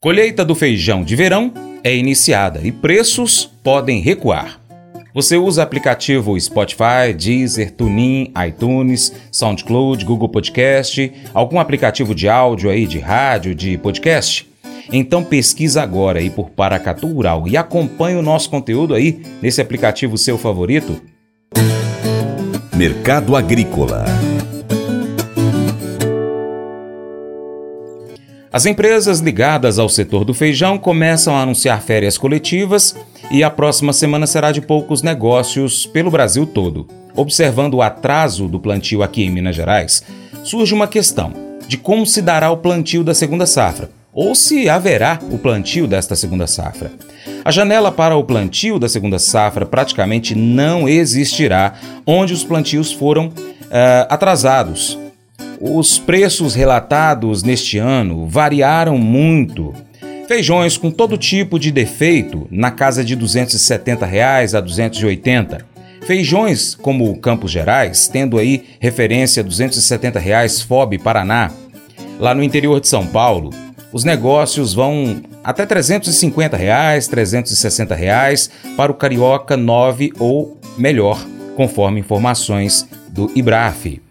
Colheita do feijão de verão é iniciada e preços podem recuar. Você usa aplicativo Spotify, Deezer, TuneIn, iTunes, SoundCloud, Google Podcast, algum aplicativo de áudio aí, de rádio, de podcast? Então pesquisa agora aí por Paracatu Rural e acompanhe o nosso conteúdo aí nesse aplicativo seu favorito. Mercado Agrícola As empresas ligadas ao setor do feijão começam a anunciar férias coletivas e a próxima semana será de poucos negócios pelo Brasil todo. Observando o atraso do plantio aqui em Minas Gerais, surge uma questão de como se dará o plantio da segunda safra, ou se haverá o plantio desta segunda safra. A janela para o plantio da segunda safra praticamente não existirá, onde os plantios foram uh, atrasados os preços relatados neste ano variaram muito. Feijões com todo tipo de defeito, na casa de 270 reais a R$ 280. Feijões como Campos Gerais, tendo aí referência 270 reais FOB Paraná. Lá no interior de São Paulo, os negócios vão até 350 reais, 360 reais para o carioca 9 ou melhor, conforme informações do IBRAF.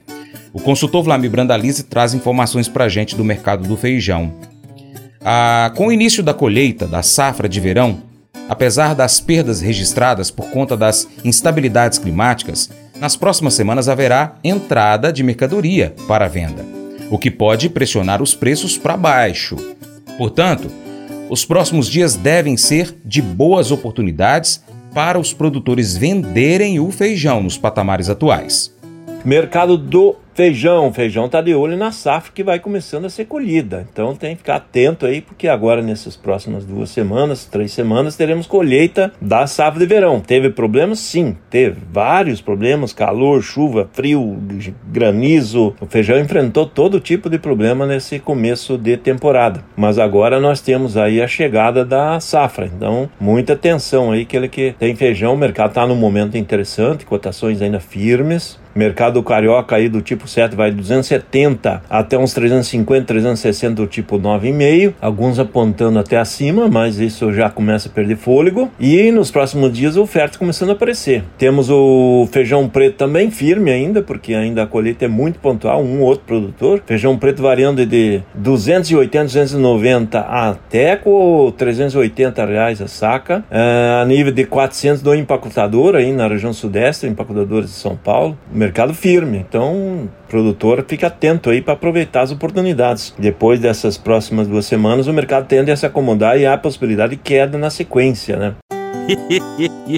O consultor Vlamir Brandalize traz informações para a gente do mercado do feijão. Ah, com o início da colheita da safra de verão, apesar das perdas registradas por conta das instabilidades climáticas, nas próximas semanas haverá entrada de mercadoria para a venda, o que pode pressionar os preços para baixo. Portanto, os próximos dias devem ser de boas oportunidades para os produtores venderem o feijão nos patamares atuais. Mercado do Feijão, feijão tá de olho na safra que vai começando a ser colhida. Então tem que ficar atento aí, porque agora nessas próximas duas semanas, três semanas, teremos colheita da safra de verão. Teve problemas? Sim, teve vários problemas: calor, chuva, frio, granizo. O feijão enfrentou todo tipo de problema nesse começo de temporada. Mas agora nós temos aí a chegada da safra. Então, muita atenção aí, que ele que tem feijão, o mercado está num momento interessante, cotações ainda firmes. Mercado carioca aí do tipo 7 vai de 270 até uns 350, 360 do tipo 9,5, alguns apontando até acima, mas isso já começa a perder fôlego. E nos próximos dias ofertas começando a aparecer. Temos o feijão preto também firme ainda, porque ainda a colheita é muito pontual, um ou outro produtor. Feijão preto variando de 280, 290 até com 380 reais a saca, é, a nível de 400 do empacotador aí na região sudeste, empacotadores de São Paulo mercado firme. Então, produtor fica atento aí para aproveitar as oportunidades. Depois dessas próximas duas semanas, o mercado tende a se acomodar e há possibilidade de queda na sequência, né?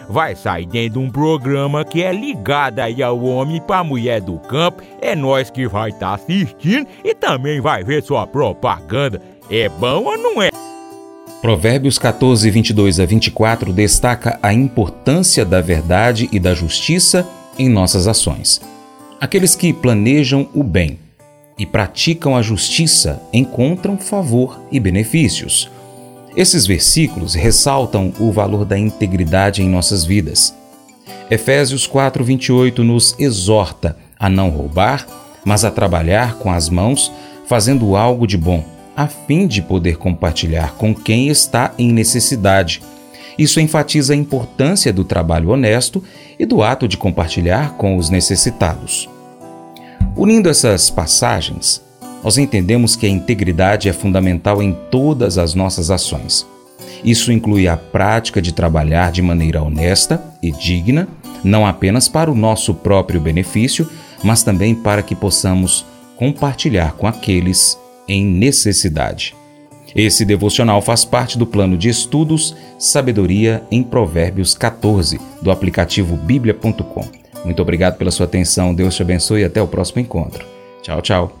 vai sair dentro de um programa que é ligado aí ao homem para a mulher do campo. É nós que vai estar tá assistindo e também vai ver sua propaganda. É bom ou não é? Provérbios 14, 22 a 24 destaca a importância da verdade e da justiça em nossas ações. Aqueles que planejam o bem e praticam a justiça encontram favor e benefícios. Esses versículos ressaltam o valor da integridade em nossas vidas. Efésios 4:28 nos exorta a não roubar, mas a trabalhar com as mãos, fazendo algo de bom, a fim de poder compartilhar com quem está em necessidade. Isso enfatiza a importância do trabalho honesto e do ato de compartilhar com os necessitados. Unindo essas passagens, nós entendemos que a integridade é fundamental em todas as nossas ações. Isso inclui a prática de trabalhar de maneira honesta e digna, não apenas para o nosso próprio benefício, mas também para que possamos compartilhar com aqueles em necessidade. Esse devocional faz parte do plano de estudos Sabedoria em Provérbios 14, do aplicativo bíblia.com. Muito obrigado pela sua atenção, Deus te abençoe e até o próximo encontro. Tchau, tchau.